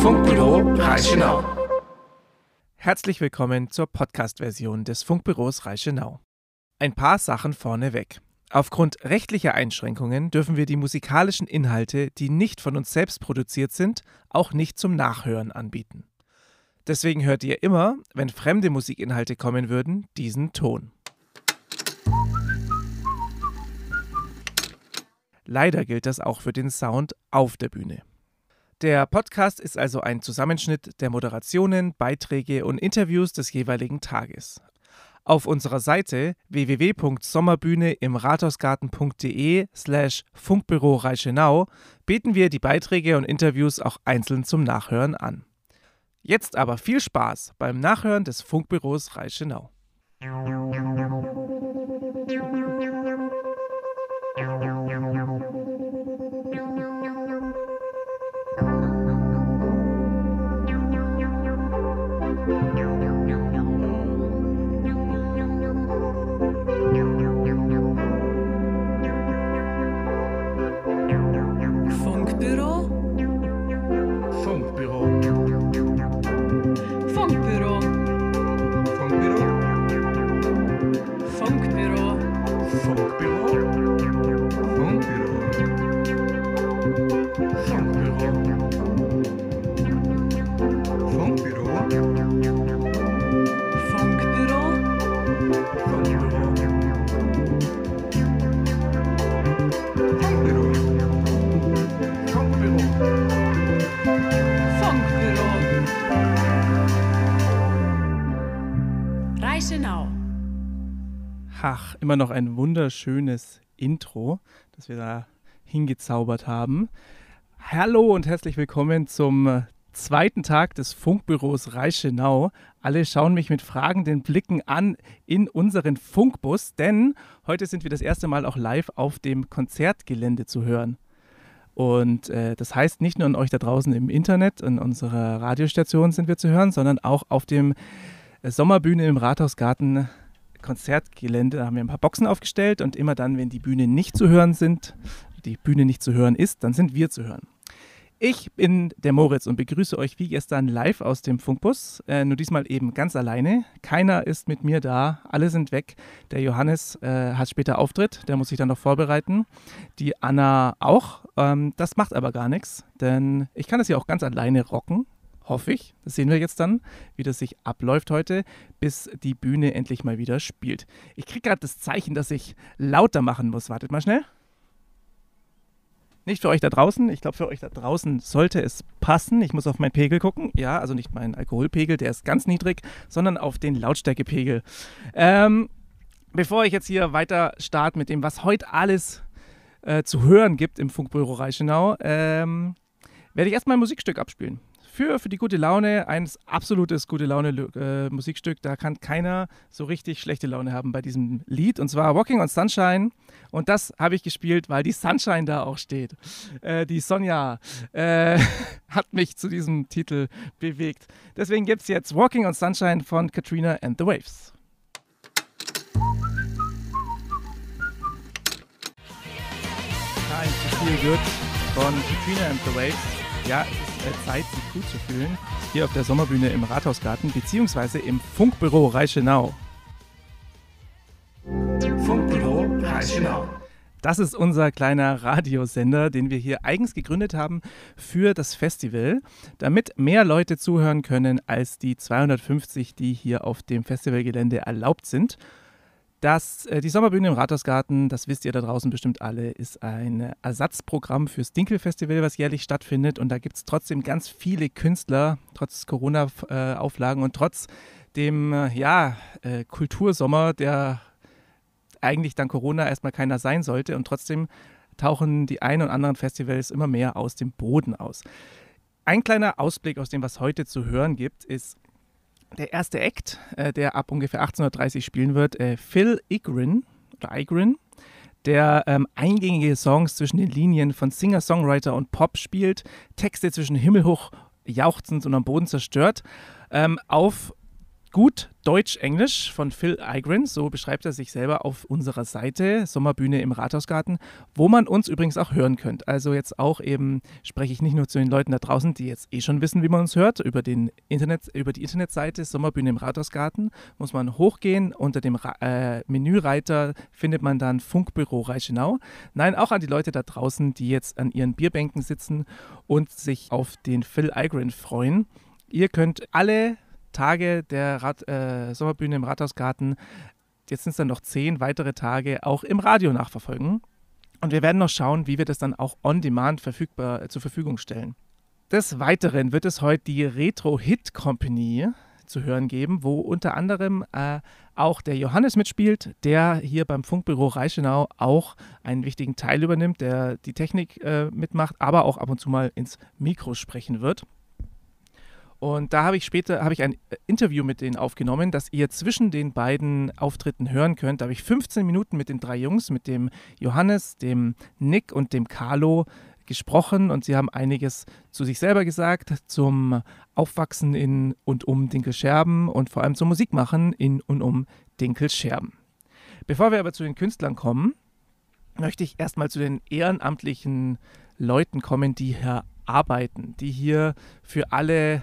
Funkbüro Reichenau. Herzlich willkommen zur Podcast-Version des Funkbüros Reichenau. Ein paar Sachen vorneweg. Aufgrund rechtlicher Einschränkungen dürfen wir die musikalischen Inhalte, die nicht von uns selbst produziert sind, auch nicht zum Nachhören anbieten. Deswegen hört ihr immer, wenn fremde Musikinhalte kommen würden, diesen Ton. Leider gilt das auch für den Sound auf der Bühne. Der Podcast ist also ein Zusammenschnitt der Moderationen, Beiträge und Interviews des jeweiligen Tages. Auf unserer Seite www.sommerbühne im Rathausgarten.de slash Funkbüro Reichenau bieten wir die Beiträge und Interviews auch einzeln zum Nachhören an. Jetzt aber viel Spaß beim Nachhören des Funkbüros Reichenau. Immer noch ein wunderschönes Intro, das wir da hingezaubert haben. Hallo und herzlich willkommen zum zweiten Tag des Funkbüros Reichenau. Alle schauen mich mit fragenden Blicken an in unseren Funkbus, denn heute sind wir das erste Mal auch live auf dem Konzertgelände zu hören. Und äh, das heißt, nicht nur an euch da draußen im Internet, in unserer Radiostation sind wir zu hören, sondern auch auf dem äh, Sommerbühne im Rathausgarten Konzertgelände. Da haben wir ein paar Boxen aufgestellt und immer dann, wenn die Bühne nicht zu hören sind, die Bühne nicht zu hören ist, dann sind wir zu hören. Ich bin der Moritz und begrüße euch wie gestern live aus dem Funkbus. Äh, nur diesmal eben ganz alleine. Keiner ist mit mir da. Alle sind weg. Der Johannes äh, hat später Auftritt. Der muss sich dann noch vorbereiten. Die Anna auch. Ähm, das macht aber gar nichts, denn ich kann das hier auch ganz alleine rocken. Hoffe ich. Das sehen wir jetzt dann, wie das sich abläuft heute, bis die Bühne endlich mal wieder spielt. Ich kriege gerade das Zeichen, dass ich lauter machen muss. Wartet mal schnell. Nicht für euch da draußen. Ich glaube, für euch da draußen sollte es passen. Ich muss auf meinen Pegel gucken. Ja, also nicht meinen Alkoholpegel, der ist ganz niedrig, sondern auf den Lautstärkepegel. Ähm, bevor ich jetzt hier weiter starte mit dem, was heute alles äh, zu hören gibt im Funkbüro Reichenau, ähm, werde ich erstmal ein Musikstück abspielen. Für, für die gute Laune, ein absolutes gute Laune äh. Da kann keiner so richtig schlechte Laune haben bei diesem Lied. Und zwar Walking on Sunshine. Und das habe ich gespielt, weil die Sunshine da auch steht. Äh, die Sonja äh, hat mich zu diesem Titel bewegt. Deswegen gibt es jetzt Walking on Sunshine von Katrina and the Waves. Time to Feel Good von Katrina and the Waves. Ja, es Zeit, sich gut zu fühlen. Hier auf der Sommerbühne im Rathausgarten, beziehungsweise im Funkbüro Reichenau. Funkbüro Reichenau. Das ist unser kleiner Radiosender, den wir hier eigens gegründet haben für das Festival, damit mehr Leute zuhören können als die 250, die hier auf dem Festivalgelände erlaubt sind. Das, äh, die Sommerbühne im Rathausgarten, das wisst ihr da draußen bestimmt alle, ist ein Ersatzprogramm fürs Dinkel-Festival, was jährlich stattfindet. Und da gibt es trotzdem ganz viele Künstler, trotz Corona-Auflagen und trotz dem äh, ja, äh, Kultursommer, der eigentlich dann Corona erstmal keiner sein sollte. Und trotzdem tauchen die ein und anderen Festivals immer mehr aus dem Boden aus. Ein kleiner Ausblick aus dem, was heute zu hören gibt, ist der erste Act, äh, der ab ungefähr 1830 spielen wird, äh, Phil Igrin oder Igrin, der ähm, eingängige Songs zwischen den Linien von Singer, Songwriter und Pop spielt, Texte zwischen himmelhoch jauchzend und am Boden zerstört, ähm, auf gut Deutsch-Englisch von Phil Eigren, so beschreibt er sich selber auf unserer Seite Sommerbühne im Rathausgarten, wo man uns übrigens auch hören könnt. Also jetzt auch eben spreche ich nicht nur zu den Leuten da draußen, die jetzt eh schon wissen, wie man uns hört, über, den Internet, über die Internetseite Sommerbühne im Rathausgarten muss man hochgehen. Unter dem Ra äh, Menüreiter findet man dann Funkbüro Reichenau. Nein, auch an die Leute da draußen, die jetzt an ihren Bierbänken sitzen und sich auf den Phil Eigren freuen. Ihr könnt alle Tage der Rad, äh, Sommerbühne im Rathausgarten, jetzt sind es dann noch zehn weitere Tage, auch im Radio nachverfolgen. Und wir werden noch schauen, wie wir das dann auch on demand verfügbar, äh, zur Verfügung stellen. Des Weiteren wird es heute die Retro Hit Company zu hören geben, wo unter anderem äh, auch der Johannes mitspielt, der hier beim Funkbüro Reichenau auch einen wichtigen Teil übernimmt, der die Technik äh, mitmacht, aber auch ab und zu mal ins Mikro sprechen wird. Und da habe ich später habe ich ein äh, Interview mit denen aufgenommen, das ihr zwischen den beiden Auftritten hören könnt. Da habe ich 15 Minuten mit den drei Jungs, mit dem Johannes, dem Nick und dem Carlo gesprochen und sie haben einiges zu sich selber gesagt, zum Aufwachsen in und um Dinkelscherben und vor allem zum Musikmachen in und um Dinkelscherben. Bevor wir aber zu den Künstlern kommen, möchte ich erstmal zu den ehrenamtlichen Leuten kommen, die hier arbeiten, die hier für alle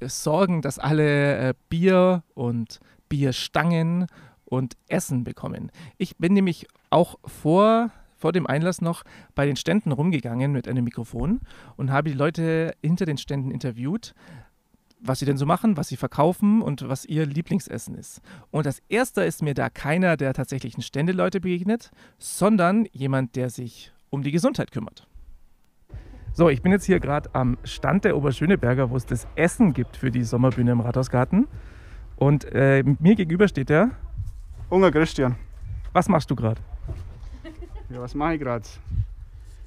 sorgen, dass alle äh, Bier und Bierstangen und Essen bekommen. Ich bin nämlich auch vor, vor dem Einlass noch bei den Ständen rumgegangen mit einem Mikrofon und habe die Leute hinter den Ständen interviewt, was sie denn so machen, was sie verkaufen und was ihr Lieblingsessen ist. Und das erste ist mir da keiner der tatsächlichen Ständeleute begegnet, sondern jemand, der sich um die Gesundheit kümmert. So, ich bin jetzt hier gerade am Stand der Oberschöneberger, wo es das Essen gibt für die Sommerbühne im Rathausgarten. Und äh, mir gegenüber steht der. Hunger Christian. Was machst du gerade? Ja, was mache ich gerade?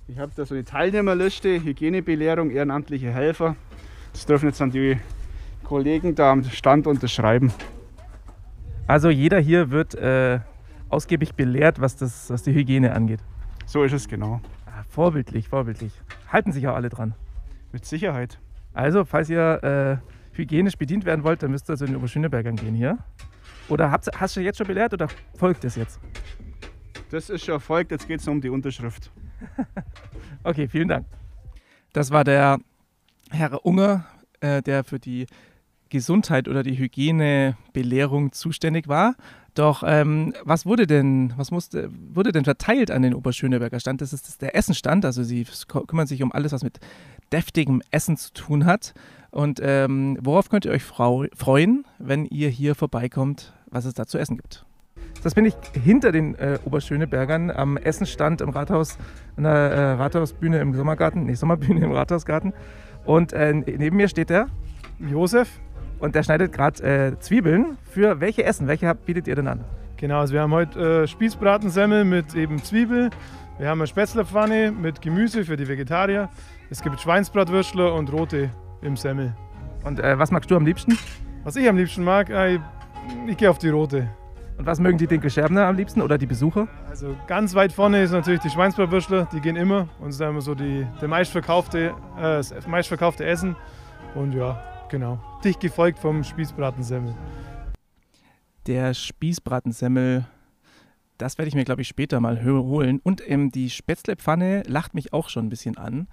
Ich habe da so eine Teilnehmerliste, Hygienebelehrung, ehrenamtliche Helfer. Das dürfen jetzt dann die Kollegen da am Stand unterschreiben. Also jeder hier wird äh, ausgiebig belehrt, was, das, was die Hygiene angeht. So ist es genau. Vorbildlich, vorbildlich. Halten sich auch alle dran. Mit Sicherheit. Also, falls ihr äh, hygienisch bedient werden wollt, dann müsst ihr zu den Oberschönebergern gehen hier. Oder habt, hast du jetzt schon belehrt oder folgt es jetzt? Das ist schon erfolgt, jetzt geht es um die Unterschrift. Okay, vielen Dank. Das war der Herr Unger, äh, der für die Gesundheit oder die Hygienebelehrung zuständig war. Doch ähm, was wurde denn, was musste, wurde denn verteilt an den Oberschöneberger Stand? Das ist der Essenstand, also sie kümmern sich um alles, was mit deftigem Essen zu tun hat. Und ähm, worauf könnt ihr euch freuen, wenn ihr hier vorbeikommt, was es da zu essen gibt? Das bin ich hinter den äh, Oberschönebergern am Essenstand im Rathaus, an der äh, Rathausbühne im Sommergarten, nee, Sommerbühne im Rathausgarten. Und äh, neben mir steht der Josef. Und der schneidet gerade äh, Zwiebeln. Für welche Essen? Welche habt- bietet ihr denn an? Genau, also wir haben heute äh, Spießbratensemmel mit eben Zwiebel. Wir haben eine Spätzlepfanne mit Gemüse für die Vegetarier. Es gibt Schweinsbratwürstler und rote im Semmel. Und äh, was magst du am liebsten? Was ich am liebsten mag, äh, ich, ich gehe auf die rote. Und was mögen die Dinkelscherbner am liebsten oder die Besucher? Also ganz weit vorne ist natürlich die Schweinsbratwürstler, die gehen immer. Und ist immer so die, der meistverkaufte, äh, das meistverkaufte Essen. Und ja, genau. Dicht gefolgt vom Spießbratensemmel. Der Spießbratensemmel, das werde ich mir, glaube ich, später mal holen. Und ähm, die Spätzlepfanne lacht mich auch schon ein bisschen an.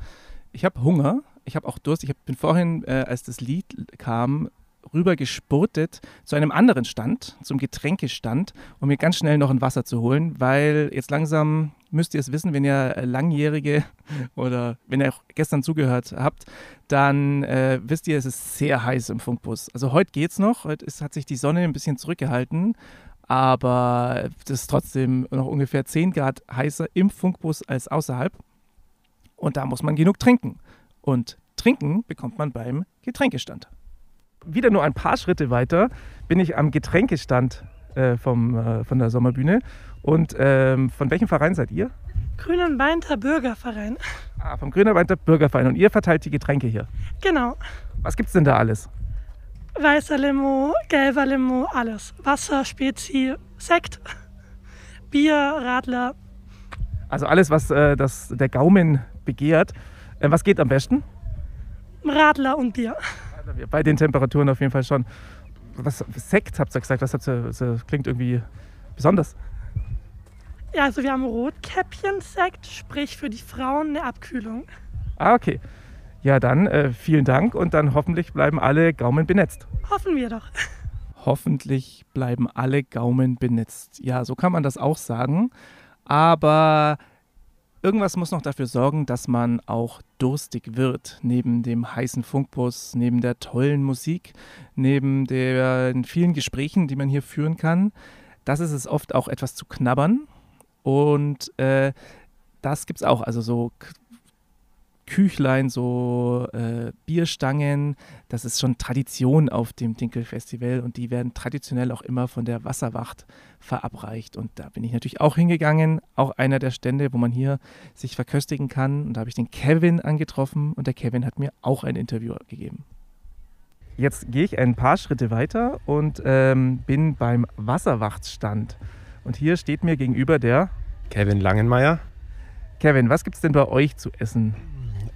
Ich habe Hunger, ich habe auch Durst. Ich hab, bin vorhin, äh, als das Lied kam, rüber gespurtet zu einem anderen Stand, zum Getränkestand, um mir ganz schnell noch ein Wasser zu holen, weil jetzt langsam müsst ihr es wissen, wenn ihr äh, Langjährige oder wenn ihr auch gestern zugehört habt, dann äh, wisst ihr, es ist sehr heiß im Funkbus. Also heute geht's noch, heute ist, hat sich die Sonne ein bisschen zurückgehalten, aber das ist trotzdem noch ungefähr 10 Grad heißer im Funkbus als außerhalb. Und da muss man genug trinken. Und trinken bekommt man beim Getränkestand. Wieder nur ein paar Schritte weiter bin ich am Getränkestand äh, vom, äh, von der Sommerbühne. Und ähm, von welchem Verein seid ihr? Grünenbeinter Bürgerverein. Ah, vom Grünerweinter Bürgerverein. Und ihr verteilt die Getränke hier. Genau. Was gibt's denn da alles? Weißer Limo, gelber Limo, alles. Wasser, Spezi, Sekt, Bier, Radler. Also alles, was äh, das, der Gaumen begehrt. Äh, was geht am besten? Radler und Bier. Bei den Temperaturen auf jeden Fall schon. was, Sekt habt ihr gesagt, was habt ihr, das klingt irgendwie besonders. Ja, also wir haben Rotkäppchen-Sekt, sprich für die Frauen eine Abkühlung. Ah, okay. Ja, dann äh, vielen Dank und dann hoffentlich bleiben alle Gaumen benetzt. Hoffen wir doch. Hoffentlich bleiben alle Gaumen benetzt. Ja, so kann man das auch sagen. Aber irgendwas muss noch dafür sorgen, dass man auch durstig wird. Neben dem heißen Funkbus, neben der tollen Musik, neben den vielen Gesprächen, die man hier führen kann. Das ist es oft auch etwas zu knabbern. Und äh, das gibt es auch. Also so Küchlein, so äh, Bierstangen. Das ist schon Tradition auf dem Dinkel-Festival und die werden traditionell auch immer von der Wasserwacht verabreicht. Und da bin ich natürlich auch hingegangen. Auch einer der Stände, wo man hier sich verköstigen kann. Und da habe ich den Kevin angetroffen und der Kevin hat mir auch ein Interview gegeben. Jetzt gehe ich ein paar Schritte weiter und ähm, bin beim Wasserwachtstand. Und hier steht mir gegenüber der Kevin Langenmeier. Kevin. Was gibt es denn bei euch zu essen?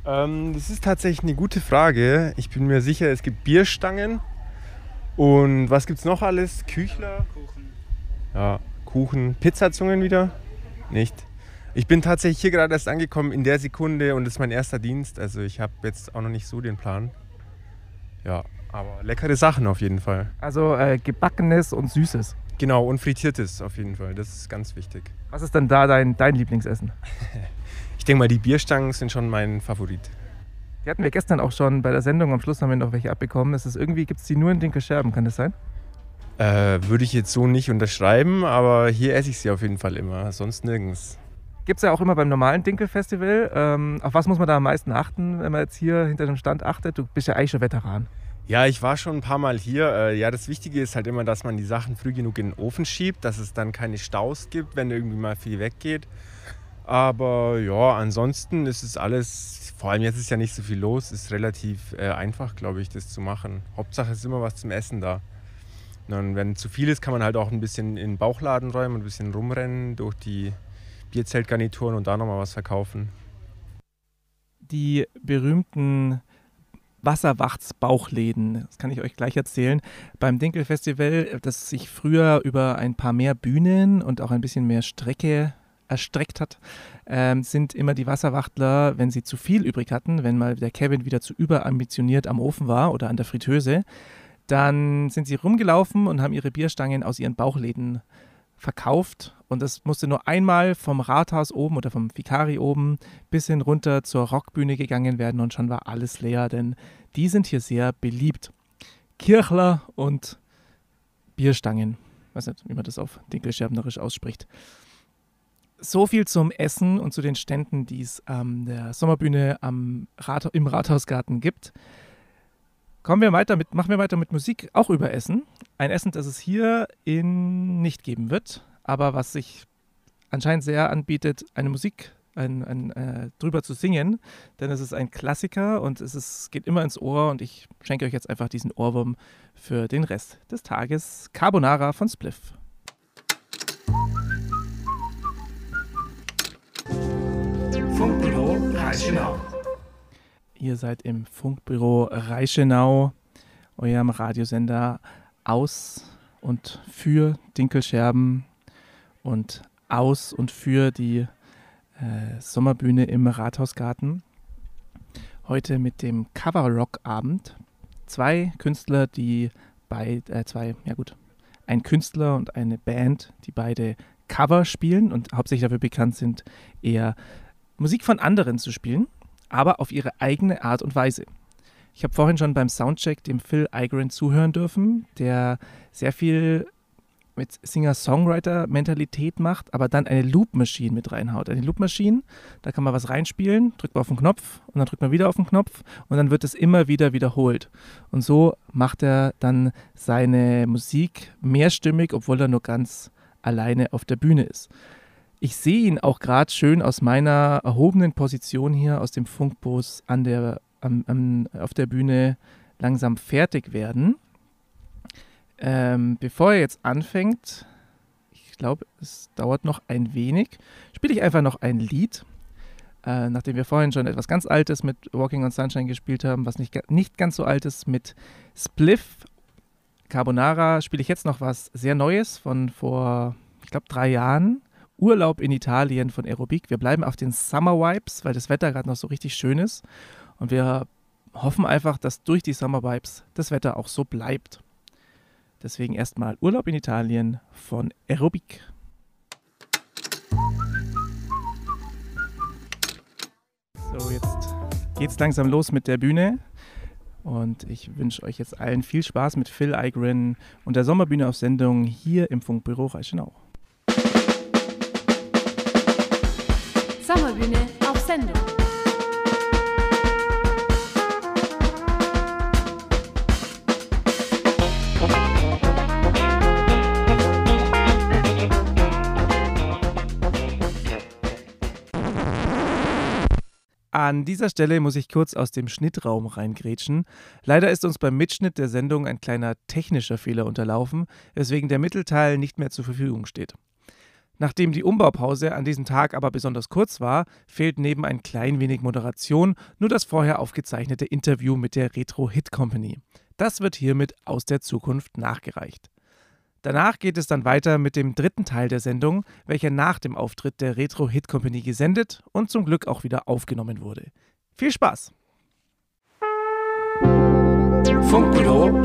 Ähm, das ist tatsächlich eine gute Frage. Ich bin mir sicher, es gibt Bierstangen. Und was gibt es noch alles? Küchler? Kuchen. Ja, Kuchen. Pizzazungen wieder? Nicht. Ich bin tatsächlich hier gerade erst angekommen in der Sekunde und das ist mein erster Dienst. Also ich habe jetzt auch noch nicht so den Plan. Ja, aber leckere Sachen auf jeden Fall. Also äh, gebackenes und süßes. Genau, und frittiertes auf jeden Fall. Das ist ganz wichtig. Was ist denn da dein, dein Lieblingsessen? Ich denke mal, die Bierstangen sind schon mein Favorit. Die hatten wir gestern auch schon bei der Sendung. Am Schluss haben wir noch welche abbekommen. Es ist irgendwie, gibt es die nur in Dinkelscherben, kann das sein? Äh, würde ich jetzt so nicht unterschreiben, aber hier esse ich sie auf jeden Fall immer, sonst nirgends. Gibt es ja auch immer beim normalen Dinkel-Festival. Ähm, auf was muss man da am meisten achten, wenn man jetzt hier hinter dem Stand achtet? Du bist ja eigentlich schon Veteran. Ja, ich war schon ein paar Mal hier. Äh, ja, das Wichtige ist halt immer, dass man die Sachen früh genug in den Ofen schiebt, dass es dann keine Staus gibt, wenn irgendwie mal viel weggeht. Aber ja, ansonsten ist es alles, vor allem jetzt ist ja nicht so viel los, ist relativ äh, einfach, glaube ich, das zu machen. Hauptsache ist immer was zum Essen da. Und wenn zu viel ist, kann man halt auch ein bisschen in den Bauchladen räumen, ein bisschen rumrennen durch die Bierzeltgarnituren und da nochmal was verkaufen. Die berühmten Wasserwachtsbauchläden, das kann ich euch gleich erzählen. Beim Dinkel-Festival, das sich früher über ein paar mehr Bühnen und auch ein bisschen mehr Strecke erstreckt hat, ähm, sind immer die Wasserwachtler, wenn sie zu viel übrig hatten, wenn mal der Kevin wieder zu überambitioniert am Ofen war oder an der Fritteuse, dann sind sie rumgelaufen und haben ihre Bierstangen aus ihren Bauchläden verkauft. Und das musste nur einmal vom Rathaus oben oder vom Vikari oben bis hin runter zur Rockbühne gegangen werden und schon war alles leer, denn die sind hier sehr beliebt. Kirchler und Bierstangen. Ich weiß nicht, wie man das auf Dinkelscherbnerisch ausspricht. So viel zum Essen und zu den Ständen, die es an der Sommerbühne am Rat im Rathausgarten gibt. Kommen wir weiter mit, machen wir weiter mit Musik, auch über Essen. Ein Essen, das es hier in nicht geben wird, aber was sich anscheinend sehr anbietet, eine Musik ein, ein, äh, drüber zu singen, denn es ist ein Klassiker und es ist, geht immer ins Ohr und ich schenke euch jetzt einfach diesen Ohrwurm für den Rest des Tages. Carbonara von Spliff. Reichenau. Ihr seid im Funkbüro Reichenau, eurem Radiosender aus und für Dinkelscherben und aus und für die äh, Sommerbühne im Rathausgarten. Heute mit dem Cover-Rock-Abend. Zwei Künstler, die bei, äh, zwei, ja gut, ein Künstler und eine Band, die beide Cover spielen und hauptsächlich dafür bekannt sind, eher Musik von anderen zu spielen, aber auf ihre eigene Art und Weise. Ich habe vorhin schon beim Soundcheck dem Phil Igran zuhören dürfen, der sehr viel mit Singer-Songwriter-Mentalität macht, aber dann eine Loop-Machine mit reinhaut. Eine Loop-Machine, da kann man was reinspielen, drückt man auf den Knopf und dann drückt man wieder auf den Knopf und dann wird es immer wieder wiederholt. Und so macht er dann seine Musik mehrstimmig, obwohl er nur ganz alleine auf der Bühne ist. Ich sehe ihn auch gerade schön aus meiner erhobenen Position hier aus dem Funkbus an der, am, am, auf der Bühne langsam fertig werden. Ähm, bevor er jetzt anfängt, ich glaube, es dauert noch ein wenig, spiele ich einfach noch ein Lied. Äh, nachdem wir vorhin schon etwas ganz Altes mit Walking on Sunshine gespielt haben, was nicht, nicht ganz so alt ist, mit Spliff Carbonara spiele ich jetzt noch was sehr Neues von vor, ich glaube, drei Jahren. Urlaub in Italien von Aerobic. Wir bleiben auf den Summer Vibes, weil das Wetter gerade noch so richtig schön ist. Und wir hoffen einfach, dass durch die Summer Vibes das Wetter auch so bleibt. Deswegen erstmal Urlaub in Italien von Aerobic. So, jetzt geht's langsam los mit der Bühne. Und ich wünsche euch jetzt allen viel Spaß mit Phil Eigren und der Sommerbühne auf Sendung hier im Funkbüro Reichenau. Sommerbühne auf Sendung. An dieser Stelle muss ich kurz aus dem Schnittraum reingrätschen. Leider ist uns beim Mitschnitt der Sendung ein kleiner technischer Fehler unterlaufen, weswegen der Mittelteil nicht mehr zur Verfügung steht. Nachdem die Umbaupause an diesem Tag aber besonders kurz war, fehlt neben ein klein wenig Moderation nur das vorher aufgezeichnete Interview mit der Retro Hit Company. Das wird hiermit aus der Zukunft nachgereicht. Danach geht es dann weiter mit dem dritten Teil der Sendung, welcher nach dem Auftritt der Retro Hit Company gesendet und zum Glück auch wieder aufgenommen wurde. Viel Spaß! Funkbüro.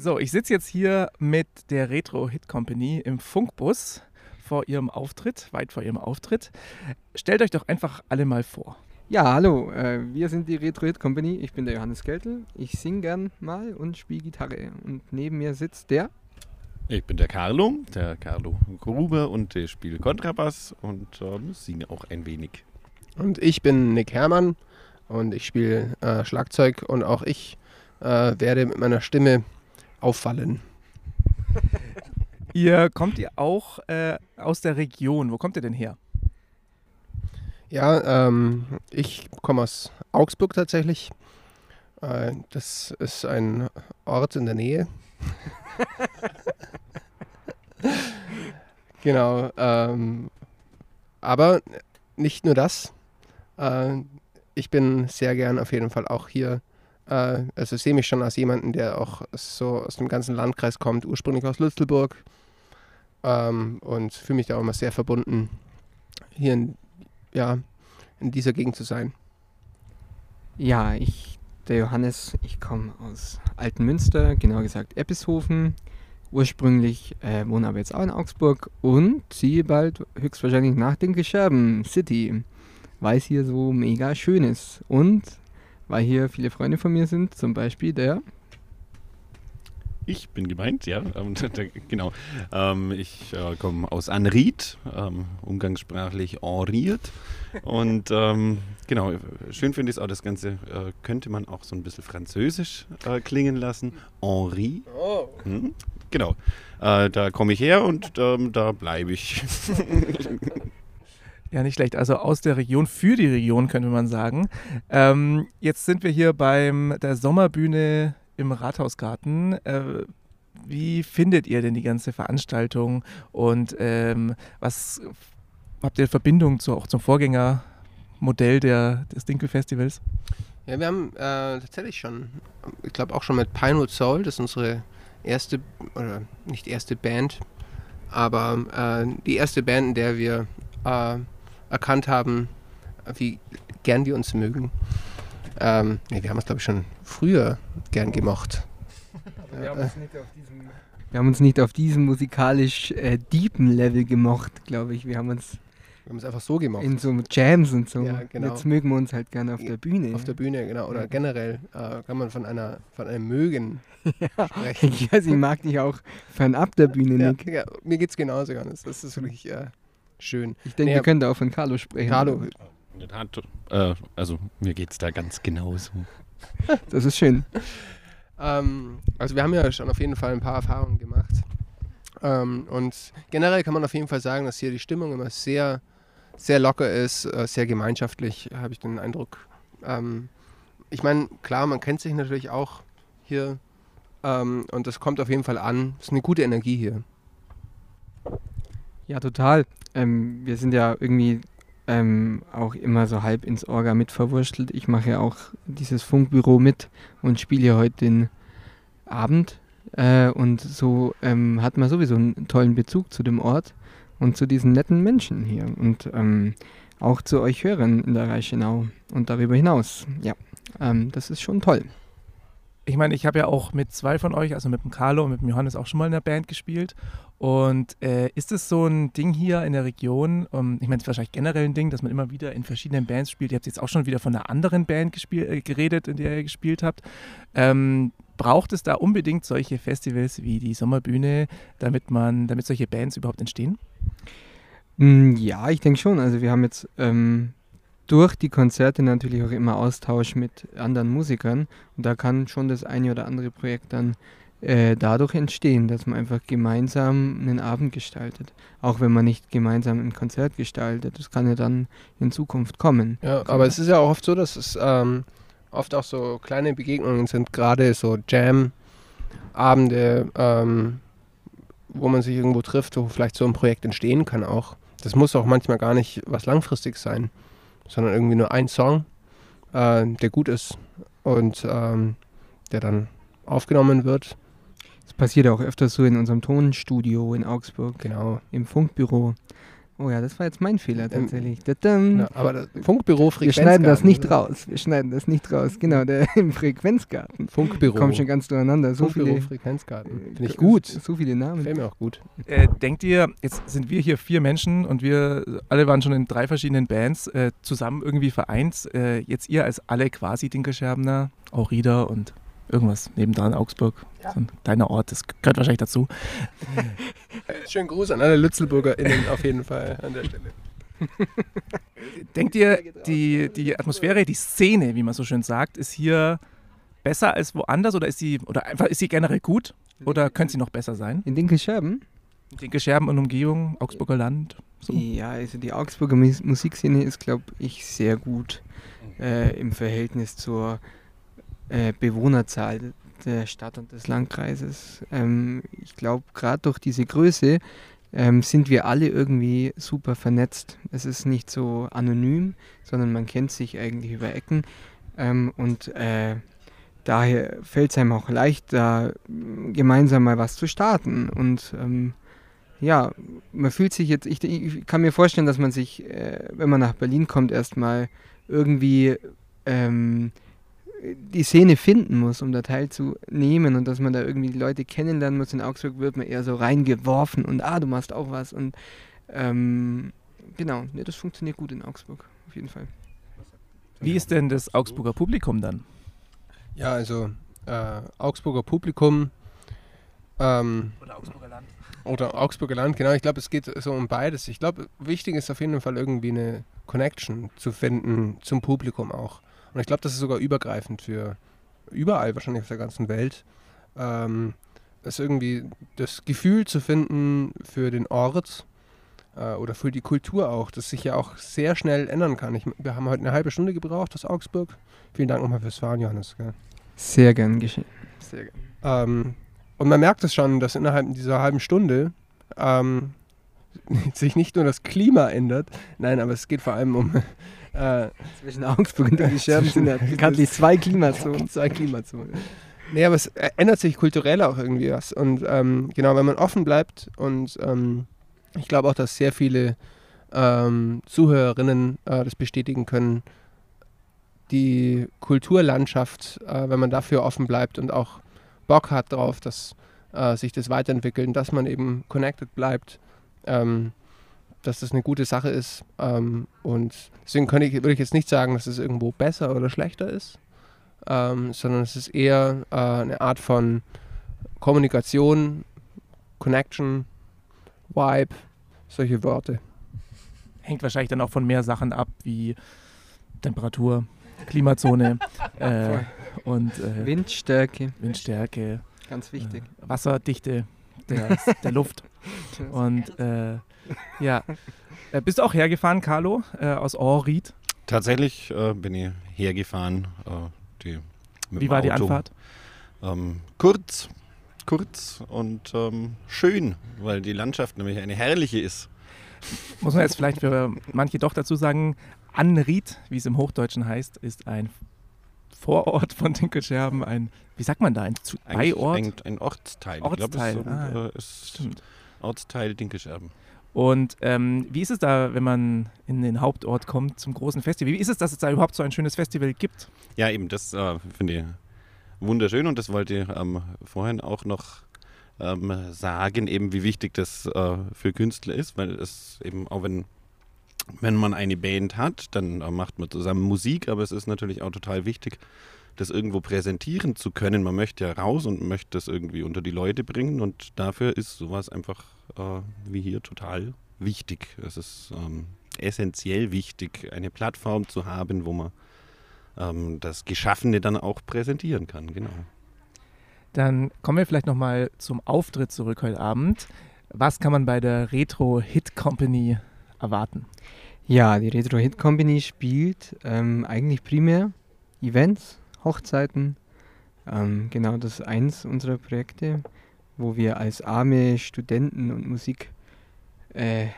So, ich sitze jetzt hier mit der Retro Hit Company im Funkbus vor ihrem Auftritt, weit vor ihrem Auftritt. Stellt euch doch einfach alle mal vor. Ja, hallo, äh, wir sind die Retro Hit Company. Ich bin der Johannes Keltel. Ich singe gern mal und spiele Gitarre. Und neben mir sitzt der. Ich bin der Carlo, der Carlo Gruber und ich spiele Kontrabass und ähm, singe auch ein wenig. Und ich bin Nick Hermann und ich spiele äh, Schlagzeug und auch ich äh, werde mit meiner Stimme auffallen. Ihr kommt ihr auch äh, aus der Region. Wo kommt ihr denn her? Ja, ähm, ich komme aus Augsburg tatsächlich. Äh, das ist ein Ort in der Nähe. genau. Ähm, aber nicht nur das. Äh, ich bin sehr gern auf jeden Fall auch hier. Äh, also sehe mich schon als jemanden, der auch so aus dem ganzen Landkreis kommt, ursprünglich aus Lützelburg. Ähm, und fühle mich da auch immer sehr verbunden, hier in, ja, in dieser Gegend zu sein. Ja, ich, der Johannes, ich komme aus Altenmünster, genauer gesagt Eppeshofen. Ursprünglich äh, wohne aber jetzt auch in Augsburg und ziehe bald höchstwahrscheinlich nach den Gescherben City, weil es hier so mega schön ist. Und weil hier viele Freunde von mir sind, zum Beispiel der. Ich bin gemeint, ja, ähm, genau. Ähm, ich äh, komme aus Anried, ähm, umgangssprachlich Henriert. Und ähm, genau, schön finde ich es auch, das Ganze äh, könnte man auch so ein bisschen französisch äh, klingen lassen. Henri. Oh. Hm, genau, äh, da komme ich her und ähm, da bleibe ich. Ja, nicht schlecht. Also aus der Region für die Region, könnte man sagen. Ähm, jetzt sind wir hier beim der Sommerbühne im Rathausgarten. Äh, wie findet ihr denn die ganze Veranstaltung und ähm, was habt ihr Verbindung zu, auch zum Vorgängermodell der, des Dinkel-Festivals? Ja, wir haben äh, tatsächlich schon, ich glaube auch schon mit Pinewood Soul, das ist unsere erste, oder nicht erste Band, aber äh, die erste Band, in der wir äh, erkannt haben, wie gern die uns mögen. Ähm, nee, wir haben uns, glaube ich, schon früher gern gemocht. Wir haben uns nicht auf diesem, wir haben uns nicht auf diesem musikalisch äh, deepen Level gemocht, glaube ich. Wir haben uns Wir haben es einfach so gemocht. in so Jams und so. Ja, genau. Jetzt mögen wir uns halt gerne auf der Bühne. Auf der Bühne, genau. Oder Ja. generell äh, kann man von einer von einem Mögen sprechen. Ich weiß, ich mag dich auch fernab der Bühne, Ja, Nick. ja, mir geht's genauso, Johannes. Das ist wirklich äh, schön. Ich denke, Nee, wir können da auch von Carlo sprechen. Carlo, äh, also mir geht es da ganz genauso. Das ist schön. Ähm, also wir haben ja schon auf jeden Fall ein paar Erfahrungen gemacht. Ähm, und generell kann man auf jeden Fall sagen, dass hier die Stimmung immer sehr, sehr locker ist, äh, sehr gemeinschaftlich, habe ich den Eindruck. Ähm, ich meine, klar, man kennt sich natürlich auch hier ähm, und das kommt auf jeden Fall an. Es ist eine gute Energie hier. Ja, total. Ähm, wir sind ja irgendwie ähm, auch immer so halb ins Orga mit verwurstelt. Ich mache ja auch dieses Funkbüro mit und spiele heute den Abend äh, und so ähm, hat man sowieso einen tollen Bezug zu dem Ort und zu diesen netten Menschen hier und ähm, auch zu euch Hörern in der Reichenau und darüber hinaus. Ja, ähm, das ist schon toll. Ich meine, ich habe ja auch mit zwei von euch, also mit dem Carlo und mit dem Johannes auch schon mal in der Band gespielt. Und äh, ist es so ein Ding hier in der Region? Um, ich meine, es ist wahrscheinlich generell ein Ding, dass man immer wieder in verschiedenen Bands spielt. Ihr habt jetzt auch schon wieder von einer anderen Band gespiel, äh, geredet, in der ihr gespielt habt. Ähm, braucht es da unbedingt solche Festivals wie die Sommerbühne, damit man, damit solche Bands überhaupt entstehen? Mm, Ja, ich denke schon. Also wir haben jetzt ähm, durch die Konzerte natürlich auch immer Austausch mit anderen Musikern und da kann schon das eine oder andere Projekt dann äh, dadurch entstehen, dass man einfach gemeinsam einen Abend gestaltet. Auch wenn man nicht gemeinsam ein Konzert gestaltet. Das kann ja dann in Zukunft kommen. Ja, aber es ist ja auch oft so, dass es ähm, oft auch so kleine Begegnungen sind, gerade so Jam-Abende, ähm, wo man sich irgendwo trifft, wo vielleicht so ein Projekt entstehen kann auch. Das muss auch manchmal gar nicht was Langfristiges sein, sondern irgendwie nur ein Song, äh, der gut ist und ähm, der dann aufgenommen wird. Das passiert auch öfters so in unserem Tonstudio in Augsburg, Genau. im Funkbüro. Oh ja, das war jetzt mein Fehler tatsächlich. Dadam. Ja, aber das Funkbüro Wir schneiden das Frequenzgarten, nicht raus. Wir schneiden das nicht raus. Genau, der im Frequenzgarten. Funkbüro. Kommen schon ganz durcheinander. So Funkbüro viele, Frequenzgarten. äh, Finde ich gut. So viele Namen. Gefällt mir auch gut. Äh, denkt ihr, jetzt sind wir hier vier Menschen und wir alle waren schon in drei verschiedenen Bands äh, zusammen irgendwie vereint. Äh, jetzt ihr als alle quasi Dinkelscherbner, auch Rieder und irgendwas nebendran, Augsburg, so ein kleiner Ort, das gehört wahrscheinlich dazu. Schönen Gruß an alle LützelburgerInnen auf jeden Fall an der Stelle. Denkt ihr, die, die Atmosphäre, die Szene, wie man so schön sagt, ist hier besser als woanders oder ist sie, oder einfach ist sie generell gut oder könnte sie noch besser sein? In Dinkelscherben? Dinkelscherben und Umgebung, Augsburger Land. So. Ja, also die Augsburger Mus Musikszene ist, glaube ich, sehr gut äh, im Verhältnis zur äh, Bewohnerzahl der Stadt und des Landkreises. Ähm, ich glaube, gerade durch diese Größe ähm, sind wir alle irgendwie super vernetzt. Es ist nicht so anonym, sondern man kennt sich eigentlich über Ecken. Ähm, und äh, daher fällt es einem auch leicht, da gemeinsam mal was zu starten. Und ähm, ja, man fühlt sich jetzt, ich, ich kann mir vorstellen, dass man sich, äh, wenn man nach Berlin kommt, erstmal irgendwie ähm, die Szene finden muss, um da teilzunehmen und dass man da irgendwie die Leute kennenlernen muss. In Augsburg wird man eher so reingeworfen und ah, du machst auch was und ähm, genau, ne, das funktioniert gut in Augsburg, auf jeden Fall. Wie ist denn das Augsburger Publikum dann? Ja, also äh, Augsburger Publikum ähm, Oder Augsburger Land. oder Augsburger Land, genau. Ich glaube, es geht so um beides. Ich glaube, wichtig ist auf jeden Fall irgendwie eine Connection zu finden zum Publikum auch. Und ich glaube, das ist sogar übergreifend für überall wahrscheinlich auf der ganzen Welt. Ähm, ist irgendwie das Gefühl zu finden für den Ort äh, oder für die Kultur auch, das sich ja auch sehr schnell ändern kann. Ich, wir haben heute eine halbe Stunde gebraucht aus Augsburg. Vielen Dank nochmal fürs Fahren, Johannes. Gell? Sehr gern geschehen. Sehr gern. Ähm, und man merkt es schon, dass innerhalb dieser halben Stunde ähm, sich nicht nur das Klima ändert, nein, aber es geht vor allem um äh, Zwischen Augsburg und die Scherben sind ja bekanntlich zwei Klimazonen. zwei Klimazonen. Nee, aber es ä- ändert sich kulturell auch irgendwie was. Und ähm, genau, wenn man offen bleibt und ähm, ich glaube auch, dass sehr viele ähm, Zuhörerinnen äh, das bestätigen können, die Kulturlandschaft, äh, wenn man dafür offen bleibt und auch Bock hat drauf, dass äh, sich das weiterentwickelt, dass man eben connected bleibt, ähm, dass das eine gute Sache ist. Ähm, und deswegen könnte ich, würde ich jetzt nicht sagen, dass es irgendwo besser oder schlechter ist, ähm, sondern es ist eher äh, eine Art von Kommunikation, Connection, Vibe, solche Worte. Hängt wahrscheinlich dann auch von mehr Sachen ab, wie Temperatur, Klimazone äh, und äh, Windstärke, Windstärke, ganz wichtig. Wasserdichte der, der Luft. Und äh, ja, äh, bist du auch hergefahren, Carlo, äh, aus Orried? Tatsächlich äh, bin ich hergefahren. Äh, die, Wie war die Auto. Anfahrt? Ähm, kurz, kurz und ähm, schön, weil die Landschaft nämlich eine herrliche ist. Muss man jetzt vielleicht für manche doch dazu sagen, Anried, wie es im Hochdeutschen heißt, ist ein Vorort von Dinkelscherben, ein, wie sagt man da, ein Beiort? Ein, ein Ortsteil. Ortsteil, Ich glaube, ah, es ist, äh, ist. Ortsteil Dinkelscherben. Und ähm, wie ist es da, wenn man in den Hauptort kommt zum großen Festival? Wie ist es, dass es da überhaupt so ein schönes Festival gibt? Ja, eben, das äh, finde ich wunderschön und das wollte ich ähm, vorhin auch noch ähm, sagen, eben wie wichtig das äh, für Künstler ist, weil es eben auch wenn, wenn man eine Band hat, dann äh, macht man zusammen Musik, aber es ist natürlich auch total wichtig, das irgendwo präsentieren zu können. Man möchte ja raus und möchte das irgendwie unter die Leute bringen und dafür ist sowas einfach äh, wie hier total wichtig. Es ist ähm, essentiell wichtig, eine Plattform zu haben, wo man ähm, das Geschaffene dann auch präsentieren kann, genau. Dann kommen wir vielleicht nochmal zum Auftritt zurück heute Abend. Was kann man bei der Retro Hit Company erwarten? Ja, die Retro Hit Company spielt ähm, eigentlich primär Events, Hochzeiten. Ähm, genau, das ist eins unserer Projekte, wo wir als arme Studenten und Musik, äh,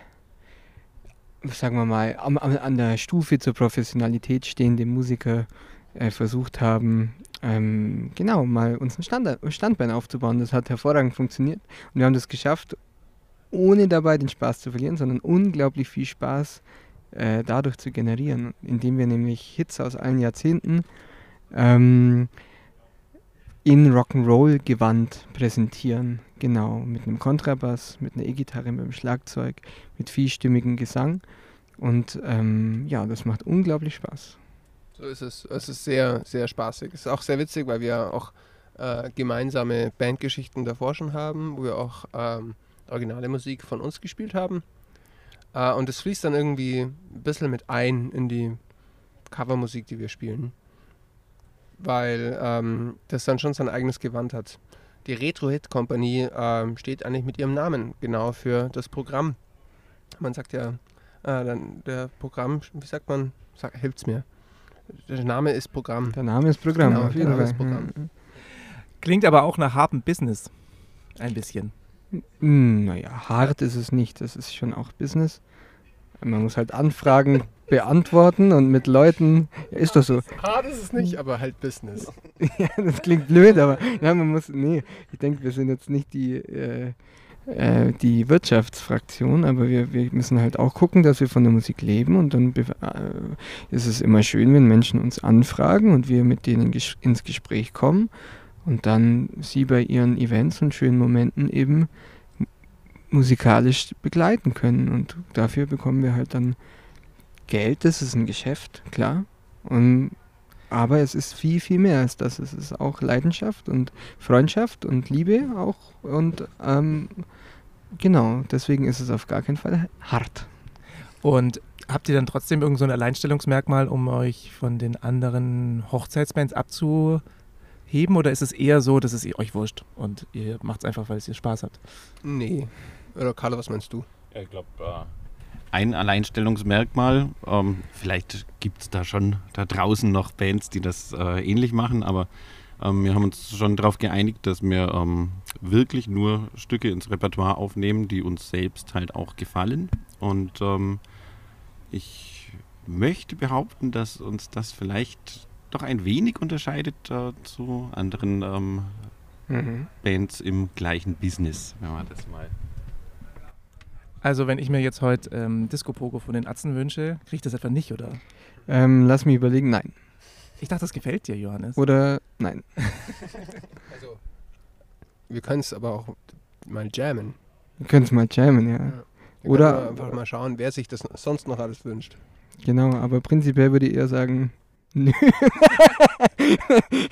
sagen wir mal, am, an der Stufe zur Professionalität stehende Musiker äh, versucht haben, ähm, genau, mal uns ein Stand, Standbein aufzubauen. Das hat hervorragend funktioniert und wir haben das geschafft, ohne dabei den Spaß zu verlieren, sondern unglaublich viel Spaß äh, dadurch zu generieren, indem wir nämlich Hits aus allen Jahrzehnten ähm, in Rock'n'Roll-Gewand präsentieren. Genau, mit einem Kontrabass, mit einer E-Gitarre, mit einem Schlagzeug, mit vielstimmigem Gesang. Und ähm, ja, das macht unglaublich Spaß. So ist es. Es ist sehr, sehr spaßig. Es ist auch sehr witzig, weil wir auch äh, gemeinsame Bandgeschichten davor schon haben, wo wir auch ähm, originale Musik von uns gespielt haben. Äh, und es fließt dann irgendwie ein bisschen mit ein in die Covermusik, die wir spielen. Weil ähm, das dann schon sein eigenes Gewand hat. Die Retro Hit Company ähm, steht eigentlich mit ihrem Namen genau für das Programm. Man sagt ja, äh, dann der Programm, wie sagt man, sag, hilft's mir. Der Name ist Programm. Der Name ist Programm, Genau, auf jeden Fall. ist Programm. Klingt aber auch nach hartem Business. Ein bisschen. Naja, hart ist es nicht. Das ist schon auch Business. Man muss halt Anfragen beantworten und mit Leuten. Ja, ist doch so. Hart ist es nicht, aber halt Business. ja, das klingt blöd, aber ja, man muss. Nee, ich denke, wir sind jetzt nicht die, äh, äh, die Wirtschaftsfraktion, aber wir, wir müssen halt auch gucken, dass wir von der Musik leben und dann äh, ist es immer schön, wenn Menschen uns anfragen und wir mit denen ges ins Gespräch kommen und dann sie bei ihren Events und schönen Momenten eben mu- musikalisch begleiten können und dafür bekommen wir halt dann Geld, das ist ein Geschäft, klar. Und aber es ist viel, viel mehr als das. Es ist auch Leidenschaft und Freundschaft und Liebe auch. Und ähm, genau, deswegen ist es auf gar keinen Fall hart. Und habt ihr dann trotzdem irgend so ein Alleinstellungsmerkmal, um euch von den anderen Hochzeitsbands abzuheben? Oder ist es eher so, dass es euch wurscht und ihr macht es einfach, weil es ihr Spaß habt? Nee. Oder Carlo, was meinst du? Ich glaube, ein Alleinstellungsmerkmal, ähm, vielleicht gibt es da schon da draußen noch Bands, die das äh, ähnlich machen, aber ähm, wir haben uns schon darauf geeinigt, dass wir ähm, wirklich nur Stücke ins Repertoire aufnehmen, die uns selbst halt auch gefallen. Und ähm, ich möchte behaupten, dass uns das vielleicht doch ein wenig unterscheidet äh, zu anderen ähm, Mhm. Bands im gleichen Business, wenn man das mal Also wenn ich mir jetzt heute ähm, Disco Pogo von den Atzen wünsche, kriege ich das etwa nicht, oder? Ähm, lass mich überlegen, nein. Ich dachte, das gefällt dir, Johannes. Oder nein. Also, wir können es aber auch mal jammen. Wir können es mal jammen, ja. Wir Oder- können einfach mal schauen, wer sich das sonst noch alles wünscht. Genau, aber prinzipiell würde ich eher sagen.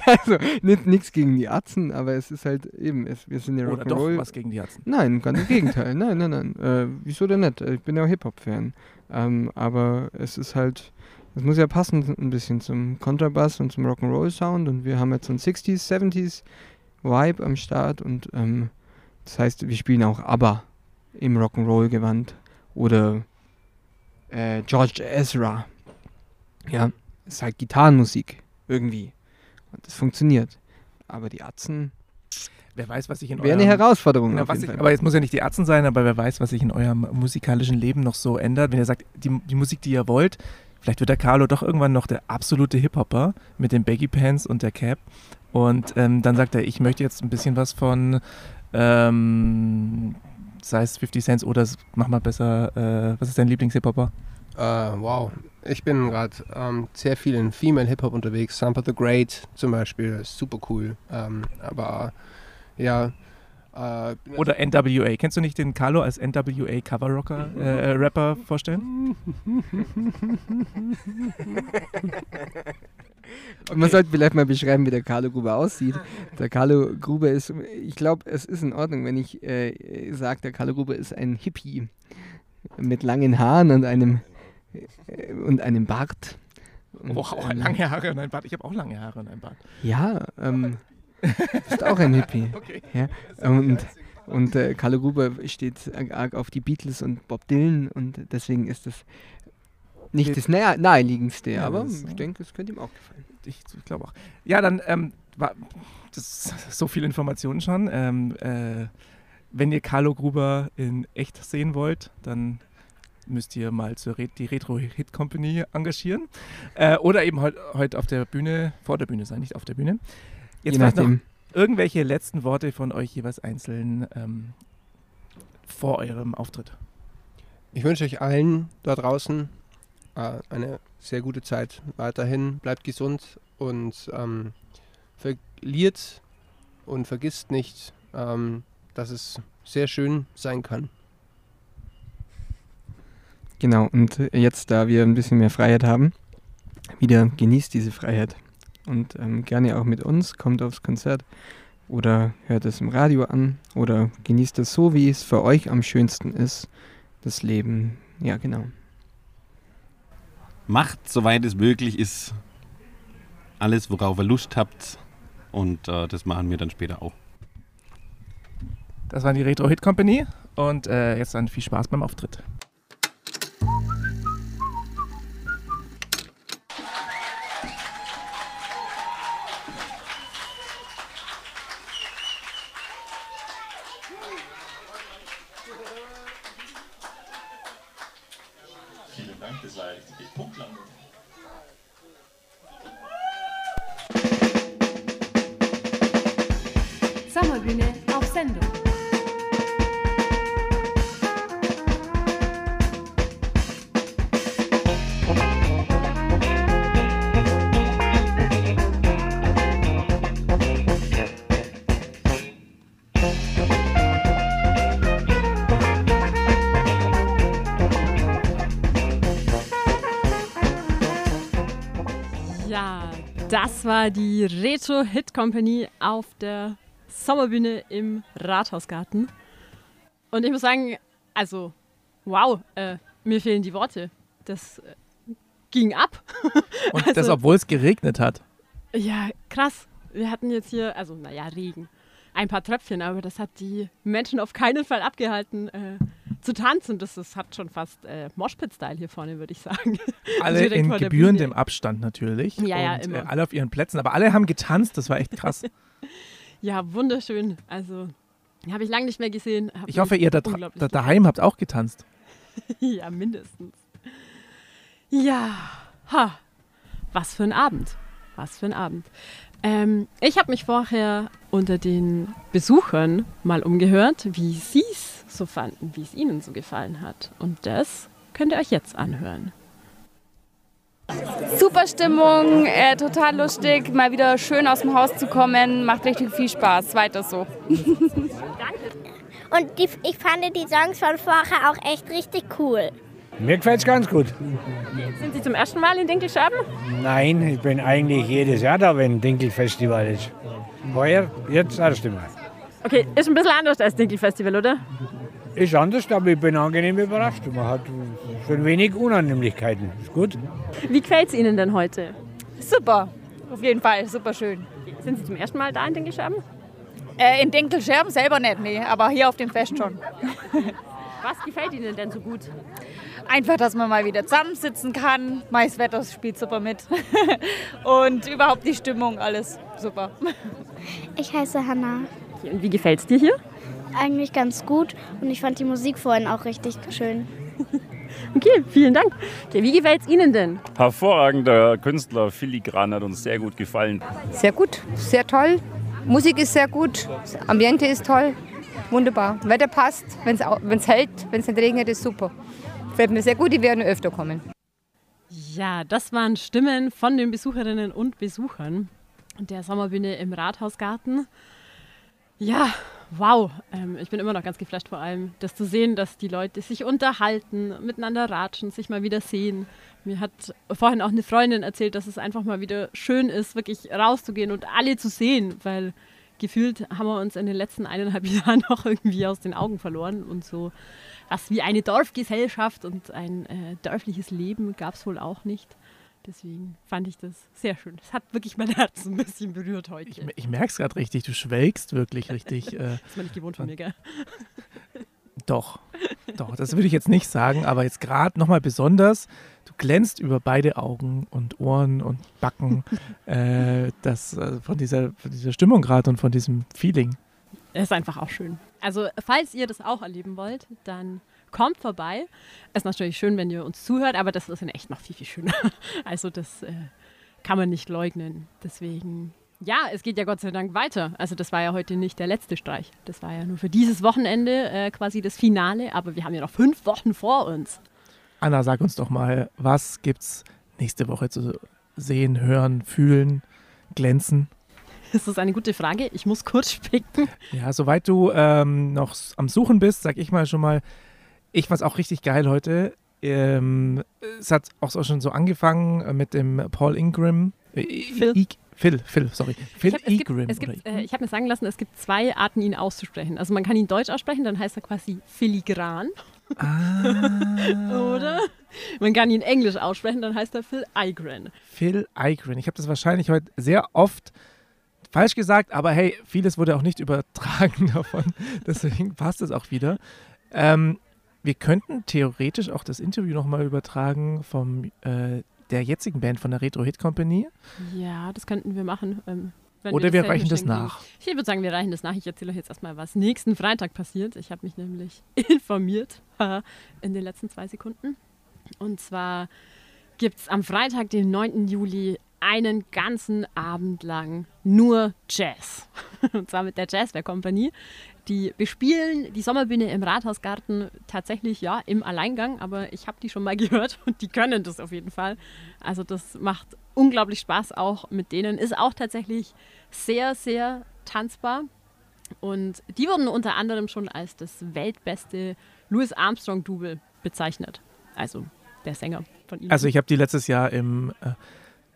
also nichts gegen die Atzen, aber es ist halt eben, es, wir sind ja Oder doch Rock'n'Roll. was gegen die Atzen. Nein, ganz im Gegenteil. Nein, nein, nein. Äh, wieso denn nicht? Ich bin ja auch Hip-Hop-Fan. Ähm, aber es ist halt, es muss ja passen ein bisschen zum Kontrabass und zum Rock'n'Roll-Sound und wir haben jetzt so einen 60s, 70s Vibe am Start und ähm, das heißt, wir spielen auch ABBA im Rock'n'Roll-Gewand oder äh, George Ezra. Ja, ist halt Gitarrenmusik irgendwie. Und das funktioniert. Aber die Atzen Wer weiß, was sich in wäre eine eurem- Herausforderung. Na, auf was jeden ich, Fall. aber jetzt muss ja nicht die Atzen sein, aber wer weiß, was sich in eurem musikalischen Leben noch so ändert. Wenn ihr sagt, die, die Musik, die ihr wollt, vielleicht wird der Carlo doch irgendwann noch der absolute Hip-Hopper mit den Baggy Pants und der Cap. Und ähm, dann sagt er, ich möchte jetzt ein bisschen was von, ähm, sei es 50 Cent oder mach mal besser, äh, was ist dein Lieblings-Hip-Hopper? Äh, wow. Ich bin gerade ähm, sehr viel in Female Hip-Hop unterwegs. Sampa the Great zum Beispiel, ist super cool. Ähm, aber ja. Äh, Oder NWA. Kennst du nicht den Carlo als NWA Cover-Rocker, äh, äh, Rapper vorstellen? Und man sollte vielleicht mal beschreiben, wie der Carlo Gruber aussieht. Der Carlo Gruber ist, ich glaube, es ist in Ordnung, wenn ich äh, sage, der Carlo Gruber ist ein Hippie mit langen Haaren und einem, und einem Bart. Und, Oh, auch ähm, lange Haare und ein Bart. Ich habe auch lange Haare und ein Bart. Ja, ähm, du bist auch ein Hippie. Okay. Ja, und und äh, Carlo Gruber steht arg auf die Beatles und Bob Dylan und deswegen ist das nicht das nahe, naheliegendste, Ja, aber das, ich denke, es könnte ihm auch gefallen. Ich, ich glaube auch. Ja, dann ähm, war das so viele Informationen schon. Ähm, äh, wenn ihr Carlo Gruber in echt sehen wollt, dann müsst ihr mal zur Re die Retro Hit Company engagieren. Äh, oder eben heute heut auf der Bühne, vor der Bühne sein, nicht auf der Bühne. Jetzt Je vielleicht noch nachdem. irgendwelche letzten Worte von euch jeweils einzeln ähm, vor eurem Auftritt. Ich wünsche euch allen da draußen äh, eine sehr gute Zeit weiterhin. Bleibt gesund und ähm, verliert und vergisst nicht, ähm, dass es sehr schön sein kann. Genau, und jetzt, da wir ein bisschen mehr Freiheit haben, wieder genießt diese Freiheit. Und ähm, gerne auch mit uns, kommt aufs Konzert oder hört es im Radio an oder genießt es so, wie es für euch am schönsten ist, das Leben. Ja, genau. Macht, soweit es möglich ist, alles, worauf ihr Lust habt. Und äh, das machen wir dann später auch. Das war die Retro Hit Company und äh, jetzt dann viel Spaß beim Auftritt. Sommerbühne auf Sendung. Ja, das war die Retro Hit Company auf der Sommerbühne im Rathausgarten. Und ich muss sagen, also, wow, äh, mir fehlen die Worte. Das äh, ging ab. Und Also- das, obwohl es geregnet hat. Ja, krass. Wir hatten jetzt hier, also, naja, Regen. Ein paar Tröpfchen, aber das hat die Menschen auf keinen Fall abgehalten äh, zu tanzen. Das, das hat schon fast äh, Moshpit-Style hier vorne, würde ich sagen. Alle in gebührendem. Abstand natürlich. Ja, ja, und, immer. Äh, alle auf ihren Plätzen, aber alle haben getanzt, das war echt krass. Ja, wunderschön. Also, habe ich lange nicht mehr gesehen. Hab Ich hoffe, ihr da, da daheim habt auch getanzt. ja, mindestens. Ja, ha, was für ein Abend. Was für ein Abend. Ähm, ich habe mich vorher unter den Besuchern mal umgehört, wie sie es so fanden, wie es ihnen so gefallen hat. Und das könnt ihr euch jetzt anhören. Super Stimmung, äh, total lustig, mal wieder schön aus dem Haus zu kommen, macht richtig viel Spaß. Weiter so. Und die, ich fand die Songs von vorher auch echt richtig cool. Mir gefällt es ganz gut. Sind Sie zum ersten Mal in Dinkelscheiben? Nein, ich bin eigentlich jedes Jahr da, wenn Dinkelfestival ist. Heuer, jetzt das erste Mal. Okay, ist ein bisschen anders als Dinkelfestival, oder? Ist anders, aber ich bin angenehm überrascht. Man hat schon wenig Unannehmlichkeiten. Ist gut. Wie gefällt es Ihnen denn heute? Super, auf jeden Fall, super schön. Sind Sie zum ersten Mal da in Dinkelscheiben? Äh, in Dinkelscherben selber nicht, nee, aber hier auf dem Fest schon. Was gefällt Ihnen denn so gut? Einfach, dass man mal wieder zusammensitzen kann. Mais Wetter spielt super mit. Und überhaupt die Stimmung, alles super. Ich heiße Hannah. Und wie gefällt es dir hier? Eigentlich ganz gut und ich fand die Musik vorhin auch richtig schön. Okay, vielen Dank. Okay, wie gefällt es Ihnen denn? Hervorragender Künstler, Filigran hat uns sehr gut gefallen. Sehr gut, sehr toll. Musik ist sehr gut, das Ambiente ist toll, wunderbar. Wetter passt, wenn es hält, wenn es nicht regnet, ist super. Gefällt mir sehr gut, die werden öfter kommen. Ja, das waren Stimmen von den Besucherinnen und Besuchern der Sommerbühne im Rathausgarten. Ja, wow. Ähm, ich bin immer noch ganz geflasht vor allem, das zu sehen, dass die Leute sich unterhalten, miteinander ratschen, sich mal wieder sehen. Mir hat vorhin auch eine Freundin erzählt, dass es einfach mal wieder schön ist, wirklich rauszugehen und alle zu sehen, weil gefühlt haben wir uns in den letzten eineinhalb Jahren noch irgendwie aus den Augen verloren und so was wie eine Dorfgesellschaft und ein äh, dörfliches Leben gab es wohl auch nicht. Deswegen fand ich das sehr schön. Das hat wirklich mein Herz ein bisschen berührt heute. Ich, ich merke es gerade richtig, du schwelgst wirklich richtig. Äh, das ist man nicht gewohnt von mir, gell? Doch, doch, das würde ich jetzt nicht sagen, aber jetzt gerade nochmal besonders, du glänzt über beide Augen und Ohren und Backen äh, das, äh, von, dieser, von dieser Stimmung gerade und von diesem Feeling. Es ist einfach auch schön. Also, falls ihr das auch erleben wollt, dann kommt vorbei. Es ist natürlich schön, wenn ihr uns zuhört, aber das ist in echt noch viel, viel schöner. Also das äh, kann man nicht leugnen. Deswegen, ja, es geht ja Gott sei Dank weiter. Also das war ja heute nicht der letzte Streich. Das war ja nur für dieses Wochenende äh, quasi das Finale, aber wir haben ja noch fünf Wochen vor uns. Anna, sag uns doch mal, was gibt's nächste Woche zu sehen, hören, fühlen, glänzen? Das ist eine gute Frage. Ich muss kurz spicken. Ja, soweit du ähm, noch am Suchen bist, sag ich mal schon mal, ich fand es auch richtig geil heute. Ähm, es hat auch schon so angefangen äh, mit dem Paul Ingram. Äh, Phil. I Phil, Phil, sorry. Phil ich hab. Äh, ich habe mir sagen lassen, es gibt zwei Arten, ihn auszusprechen. Also man kann ihn deutsch aussprechen, dann heißt er quasi filigran. Ah. Oder man kann ihn englisch aussprechen, dann heißt er Phil Igren. Phil Igren. Ich habe das wahrscheinlich heute sehr oft falsch gesagt, aber hey, vieles wurde auch nicht übertragen davon. Deswegen passt es auch wieder. Ähm, wir könnten theoretisch auch das Interview nochmal übertragen vom äh, der jetzigen Band von der Retro Hit Company. Ja, das könnten wir machen. Ähm, Oder wir, wir reichen das nach. Ich würde sagen, wir reichen das nach. Ich erzähle euch jetzt erstmal, was nächsten Freitag passiert. Ich habe mich nämlich informiert in den letzten zwei Sekunden. Und zwar gibt es am Freitag, den 9. Juli, einen ganzen Abend lang nur Jazz. Und zwar mit der Jazzwehr Kompanie. Die bespielen die Sommerbühne im Rathausgarten tatsächlich ja im Alleingang, aber ich habe die schon mal gehört und die können das auf jeden Fall. Also das macht unglaublich Spaß auch mit denen. Ist auch tatsächlich sehr, sehr tanzbar. Und die wurden unter anderem schon als das weltbeste Louis Armstrong-Double bezeichnet. Also der Sänger von ihnen. Also ich habe die letztes Jahr im äh,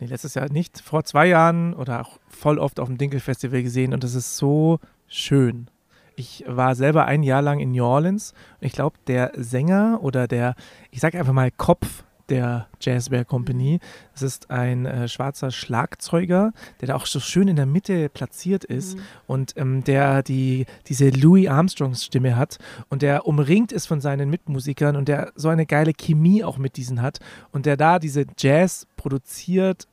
nee, letztes Jahr nicht, vor zwei Jahren oder auch voll oft auf dem Dinkel-Festival gesehen und das ist so schön. Ich war selber ein Jahr lang in New Orleans und ich glaube, der Sänger oder der, ich sage einfach mal Kopf der Jazzbear Company. Das ist ein äh, schwarzer Schlagzeuger, der da auch so schön in der Mitte platziert ist mhm. und ähm, der die, diese Louis Armstrongs Stimme hat und der umringt ist von seinen Mitmusikern und der so eine geile Chemie auch mit diesen hat und der da diese Jazz produziert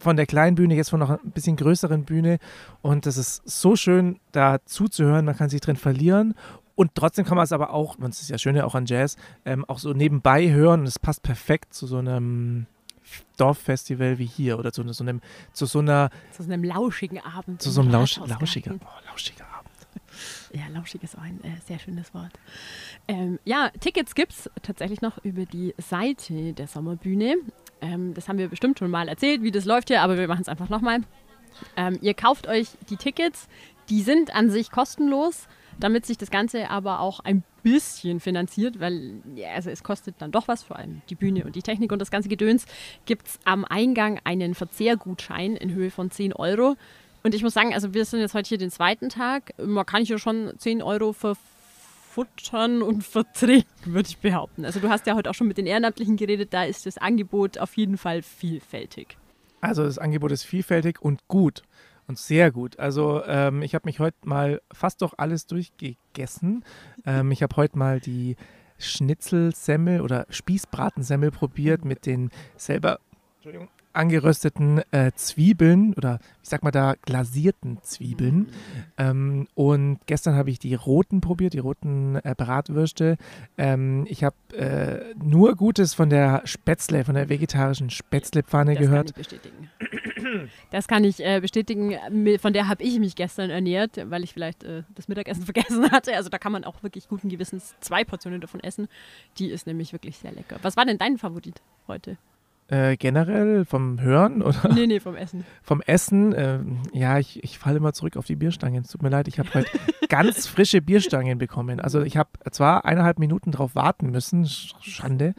von der kleinen Bühne jetzt von noch ein bisschen größeren Bühne. Und das ist so schön, da zuzuhören. Man kann sich drin verlieren. Und trotzdem kann man es aber auch, und das ist ja schön ja auch an Jazz, ähm, auch so nebenbei hören. Und es passt perfekt zu so einem Dorffestival wie hier oder zu, so einem, zu so einer. Zu so einem lauschigen Abend. Zu so einem lausch, lauschiger, oh, lauschiger Abend. Ja, lauschig ist auch ein äh, sehr schönes Wort. Ähm, ja, Tickets gibt es tatsächlich noch über die Seite der Sommerbühne. Ähm, das haben wir bestimmt schon mal erzählt, wie das läuft hier, aber wir machen es einfach nochmal. Ähm, ihr kauft euch die Tickets, die sind an sich kostenlos, damit sich das Ganze aber auch ein bisschen finanziert, weil ja, also es kostet dann doch was, vor allem die Bühne und die Technik und das ganze Gedöns, gibt es am Eingang einen Verzehrgutschein in Höhe von 10 Euro. Und ich muss sagen, also wir sind jetzt heute hier den zweiten Tag, man kann hier schon 10 Euro für futtern und vertreten, würde ich behaupten. Also du hast ja heute auch schon mit den Ehrenamtlichen geredet, da ist das Angebot auf jeden Fall vielfältig. Also das Angebot ist vielfältig und gut und sehr gut. Also ähm, ich habe mich heute mal fast doch alles durchgegessen. Ähm, ich habe heute mal die Schnitzelsemmel oder Spießbratensemmel probiert mit den selber angerösteten äh, Zwiebeln oder ich sag mal da glasierten Zwiebeln. Ähm, und gestern habe ich die roten probiert, die roten äh, Bratwürste. Ähm, ich habe äh, nur Gutes von der Spätzle, von der vegetarischen Spätzlepfanne Das gehört. kann ich bestätigen. Das kann ich äh, bestätigen. Von der habe ich mich gestern ernährt, weil ich vielleicht äh, das Mittagessen vergessen hatte. Also da kann man auch wirklich guten Gewissens zwei Portionen davon essen. Die ist nämlich wirklich sehr lecker. Was war denn dein Favorit heute? Äh, generell vom Hören oder? Nee, nee, vom Essen. Vom Essen, ähm, ja, ich, ich falle immer zurück auf die Bierstangen. Es tut mir leid, ich habe heute ganz frische Bierstangen bekommen. Also ich habe zwar eineinhalb Minuten drauf warten müssen, Sch- Schande,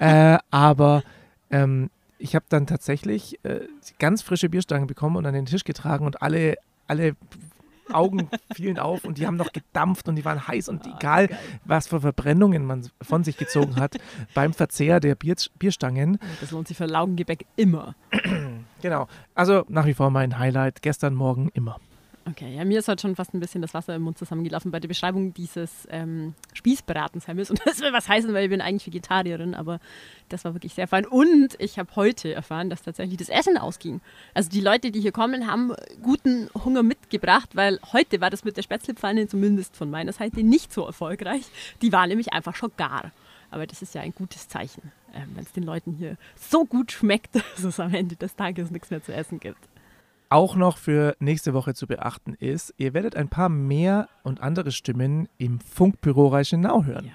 äh, aber ähm, ich habe dann tatsächlich äh, ganz frische Bierstangen bekommen und an den Tisch getragen und alle, alle Augen fielen auf und die haben noch gedampft und die waren heiß und egal, was für Verbrennungen man von sich gezogen hat beim Verzehr der Bier, Bierstangen. Das lohnt sich für Laugengebäck immer. Genau. Also nach wie vor mein Highlight. Gestern Morgen immer. Okay, ja, mir ist heute schon fast ein bisschen das Wasser im Mund zusammengelaufen bei der Beschreibung dieses ähm, Spießbratensemmels. Und das will was heißen, weil ich bin eigentlich Vegetarierin, aber das war wirklich sehr fein. Und ich habe heute erfahren, dass tatsächlich das Essen ausging. Also die Leute, die hier kommen, haben guten Hunger mitgebracht, weil heute war das mit der Spätzlepfanne zumindest von meiner Seite nicht so erfolgreich. Die war nämlich einfach schon gar. Aber das ist ja ein gutes Zeichen, ähm, wenn es den Leuten hier so gut schmeckt, dass es am Ende des Tages nichts mehr zu essen gibt. Auch noch für nächste Woche zu beachten ist, ihr werdet ein paar mehr und andere Stimmen im Funkbüro Reichenau hören.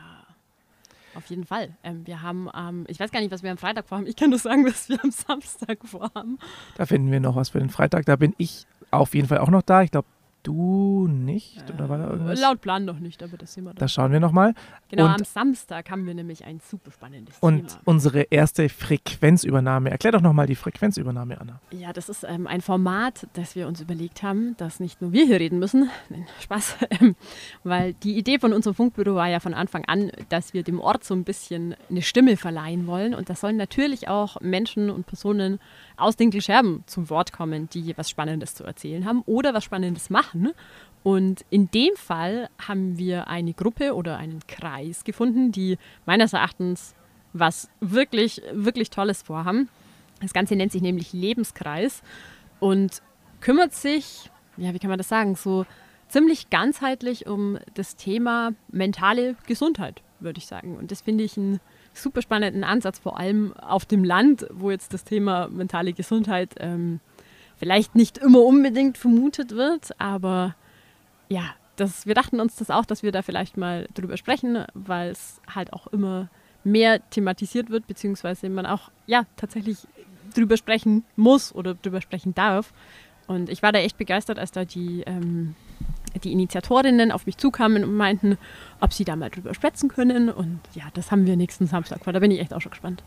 Auf jeden Fall. Ähm, wir haben, ähm, ich weiß gar nicht, was wir am Freitag vorhaben. Ich kann nur sagen, was wir am Samstag vorhaben. Da finden wir noch was für den Freitag. Da bin ich auf jeden Fall auch noch da. Ich glaube, du nicht. Oder war da irgendwas? Laut Plan noch nicht, aber das sehen wir dann. Da schauen wir nochmal. Genau, und, am Samstag haben wir nämlich ein super spannendes und Thema. unsere erste Frequenzübernahme. Erklär doch nochmal die Frequenzübernahme, Anna. Ja, das ist ähm, ein Format, das wir uns überlegt haben, dass nicht nur wir hier reden müssen, Nein, Spaß, ähm, weil die Idee von unserem Funkbüro war ja von Anfang an, dass wir dem Ort so ein bisschen eine Stimme verleihen wollen und das sollen natürlich auch Menschen und Personen aus den Scherben zum Wort kommen, die was Spannendes zu erzählen haben oder was Spannendes machen. Und in dem Fall haben wir eine Gruppe oder einen Kreis gefunden, die meines Erachtens was wirklich, wirklich Tolles vorhaben. Das Ganze nennt sich nämlich Lebenskreis und kümmert sich, ja, wie kann man das sagen, so ziemlich ganzheitlich um das Thema mentale Gesundheit, würde ich sagen. Und das finde ich einen super spannenden Ansatz, vor allem auf dem Land, wo jetzt das Thema mentale Gesundheit ähm, vielleicht nicht immer unbedingt vermutet wird, aber ja, das, wir dachten uns das auch, dass wir da vielleicht mal drüber sprechen, weil es halt auch immer mehr thematisiert wird, beziehungsweise man auch ja tatsächlich drüber sprechen muss oder drüber sprechen darf. Und ich war da echt begeistert, als da die, ähm, die Initiatorinnen auf mich zukamen und meinten, ob sie da mal drüber sprechen können. Und ja, das haben wir nächsten Samstag vor. Da bin ich echt auch schon gespannt.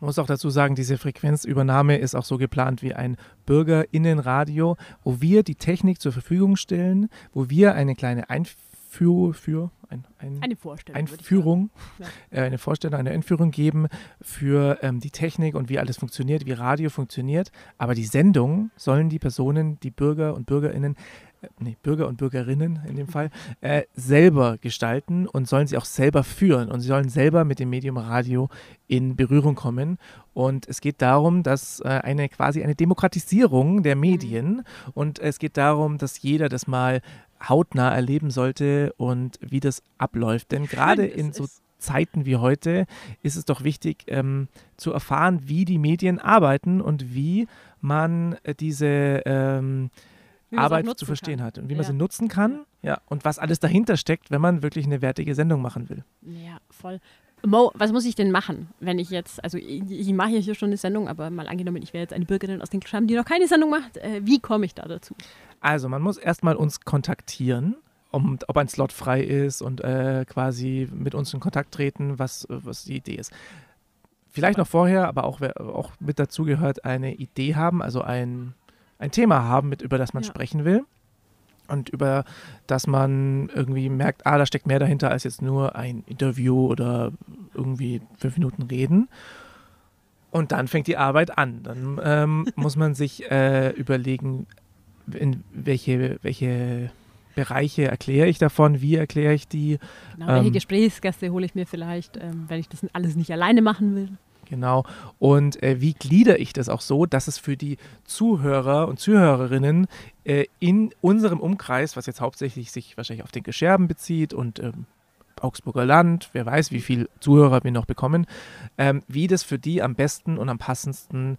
Man muss auch dazu sagen, diese Frequenzübernahme ist auch so geplant wie ein Bürgerinnenradio, wo wir die Technik zur Verfügung stellen, wo wir eine kleine Einführung für ein, ein, Eine Vorstellung, Einführung, sagen. äh, eine Vorstellung, eine Einführung geben für ähm, die Technik und wie alles funktioniert, wie Radio funktioniert. Aber die Sendung sollen die Personen, die Bürger und Bürgerinnen nee, Bürger und Bürgerinnen in dem Fall, äh, selber gestalten und sollen sie auch selber führen und sie sollen selber mit dem Medium Radio in Berührung kommen. Und es geht darum, dass äh, eine quasi eine Demokratisierung der Medien und es geht darum, dass jeder das mal hautnah erleben sollte und wie das abläuft. Denn gerade in so. Zeiten wie heute ist es doch wichtig ähm, zu erfahren, wie die Medien arbeiten und wie man äh, diese ähm, Arbeit zu verstehen kann. hat und wie man Ja. sie nutzen kann. Ja, und was alles dahinter steckt, wenn man wirklich eine wertige Sendung machen will. Ja, voll. Mo, was muss ich denn machen, wenn ich jetzt, also ich, ich mache ja hier schon eine Sendung, aber mal angenommen, ich wäre jetzt eine Bürgerin aus den Schreiben, die noch keine Sendung macht, äh, wie komme ich da dazu? Also, man muss erstmal uns kontaktieren, um, ob ein Slot frei ist und äh, quasi mit uns in Kontakt treten, was, was die Idee ist. Vielleicht noch vorher, aber auch, auch mit dazu gehört, eine Idee haben, also ein, ein Thema haben, mit, über das man Ja. sprechen will. Und über das man irgendwie merkt, ah, da steckt mehr dahinter als jetzt nur ein Interview oder irgendwie fünf Minuten reden. Und dann fängt die Arbeit an. Dann ähm, muss man sich äh, überlegen, in welche, welche Bereiche erkläre ich davon, wie erkläre ich die. Genau, welche Ähm, Gesprächsgäste hole ich mir vielleicht, ähm, wenn ich das alles nicht alleine machen will? Genau. Und äh, wie glieder ich das auch so, dass es für die Zuhörer und Zuhörerinnen äh, in unserem Umkreis, was jetzt hauptsächlich sich wahrscheinlich auf den Gescherben bezieht und ähm, Augsburger Land, wer weiß, wie viele Zuhörer wir noch bekommen, ähm, wie das für die am besten und am passendsten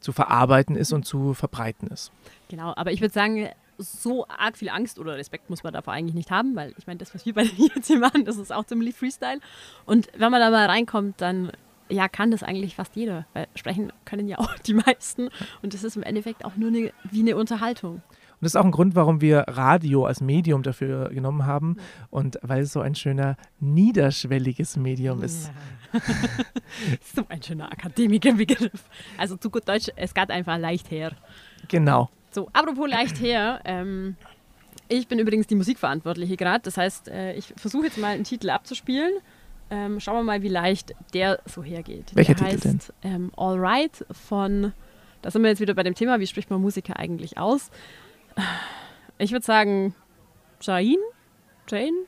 zu verarbeiten ist und zu verbreiten ist. Genau, aber ich würde sagen, so arg viel Angst oder Respekt muss man davor eigentlich nicht haben, weil ich meine, das, was wir bei jetzt hier machen, das ist auch ziemlich Freestyle. Und wenn man da mal reinkommt, dann ja, kann das eigentlich fast jeder, weil sprechen können ja auch die meisten. Und das ist im Endeffekt auch nur eine, wie eine Unterhaltung. Und das ist auch ein Grund, warum wir Radio als Medium dafür genommen haben und weil es so ein schöner niederschwelliges Medium ist. Ja. so ein schöner Akademikerbegriff. Also zu gut Deutsch, es geht einfach leicht her. Genau. So, apropos leicht her, ähm, ich bin übrigens die Musikverantwortliche gerade. Das heißt, äh, ich versuche jetzt mal einen Titel abzuspielen. Ähm, schauen wir mal, wie leicht der so hergeht. Welcher der Titel heißt, Ähm, All Right von, da sind wir jetzt wieder bei dem Thema, wie spricht man Musiker eigentlich aus? Ich würde sagen, Jain? Jane?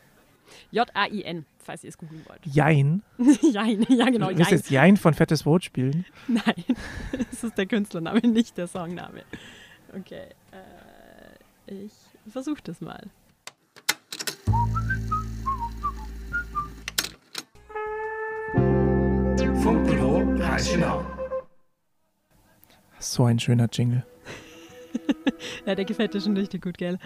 J-A-I-N, falls ihr es googeln wollt. Jein. Jein, ja genau. Du willst jetzt Jein von Fettes Brot spielen? Nein, das ist der Künstlername, nicht der Songname. Okay, äh, ich versuche das mal. Funkbüro Reichenau. So ein schöner Jingle. ja, der gefällt dir schon richtig gut, gell?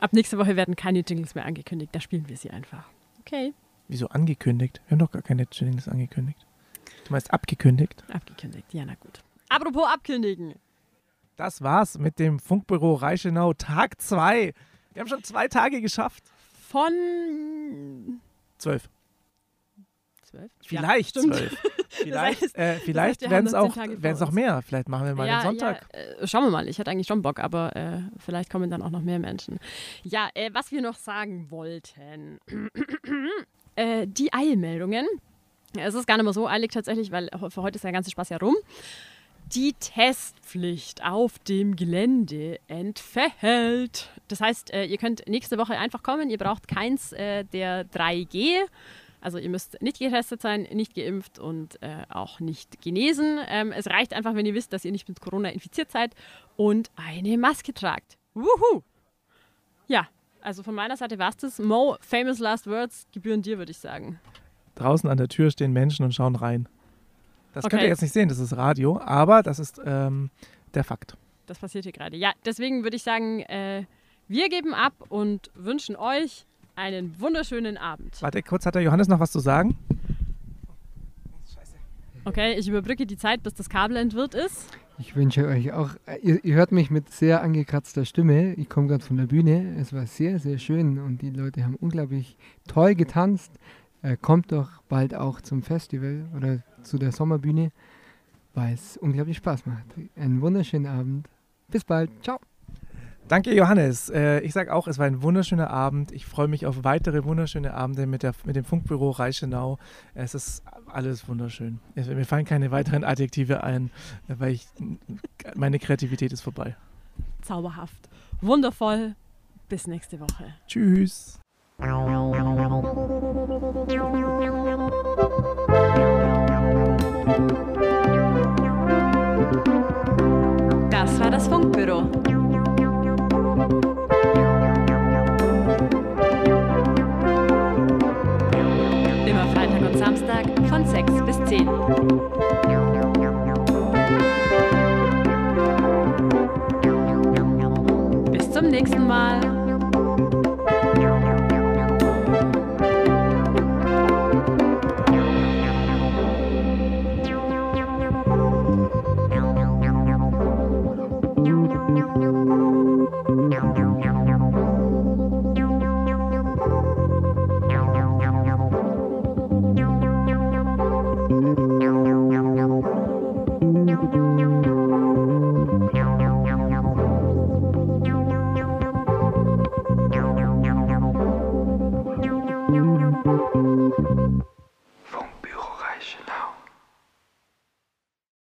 Ab nächste Woche werden keine Jingles mehr angekündigt, da spielen wir sie einfach. Okay. Wieso angekündigt? Wir haben doch gar keine Jingles angekündigt. Du meinst abgekündigt? Abgekündigt, ja, na gut. Apropos abkündigen. Das war's mit dem Funkbüro Reichenau Tag 2. Wir haben schon zwei Tage geschafft. Von Zwölf. Zwölf? Vielleicht ja, zwölf. Vielleicht, heißt- äh, das vielleicht heißt, wir werden es auch, werden's auch mehr. Vielleicht machen wir mal ja, den Sonntag. Ja, äh, schauen wir mal. Ich hätte eigentlich schon Bock, aber äh, vielleicht kommen dann auch noch mehr Menschen. Ja, äh, was wir noch sagen wollten. äh, die Eilmeldungen. Es ist gar nicht mehr so eilig tatsächlich, weil für heute ist der ganze Spaß ja rum. Die Testpflicht auf dem Gelände entfällt. Das heißt, äh, ihr könnt nächste Woche einfach kommen. Ihr braucht keins der 3G. Also ihr müsst nicht getestet sein, nicht geimpft und äh, auch nicht genesen. Ähm, es reicht einfach, wenn ihr wisst, dass ihr nicht mit Corona infiziert seid und eine Maske tragt. Wuhu! Ja, also von meiner Seite war es das. Mo, famous last words, gebühren dir, würde ich sagen. Draußen an der Tür stehen Menschen und schauen rein. Das könnt Okay. ihr jetzt nicht sehen, das ist Radio, aber das ist ähm, der Fakt. Das passiert hier gerade. Ja, deswegen würde ich sagen, äh, wir geben ab und wünschen euch einen wunderschönen Abend. Warte, kurz hat der Johannes noch was zu sagen? Okay, ich überbrücke die Zeit, bis das Kabel entwirrt ist. Ich wünsche euch auch, äh, ihr, ihr hört mich mit sehr angekratzter Stimme. Ich komme gerade von der Bühne. Es war sehr, sehr schön und die Leute haben unglaublich toll getanzt. Äh, kommt doch bald auch zum Festival oder zu der Sommerbühne, weil es unglaublich Spaß macht. Einen wunderschönen Abend. Bis bald. Ciao. Danke, Johannes. Äh, ich sage auch, es war ein wunderschöner Abend. Ich freue mich auf weitere wunderschöne Abende mit, der, mit dem Funkbüro Reichenau. Es ist alles wunderschön. Mir fallen keine weiteren Adjektive ein, weil ich, meine Kreativität ist vorbei. Zauberhaft. Wundervoll. Bis nächste Woche. Tschüss. Das war das Funkbüro. Samstag von 6 bis 10. Bis zum nächsten Mal.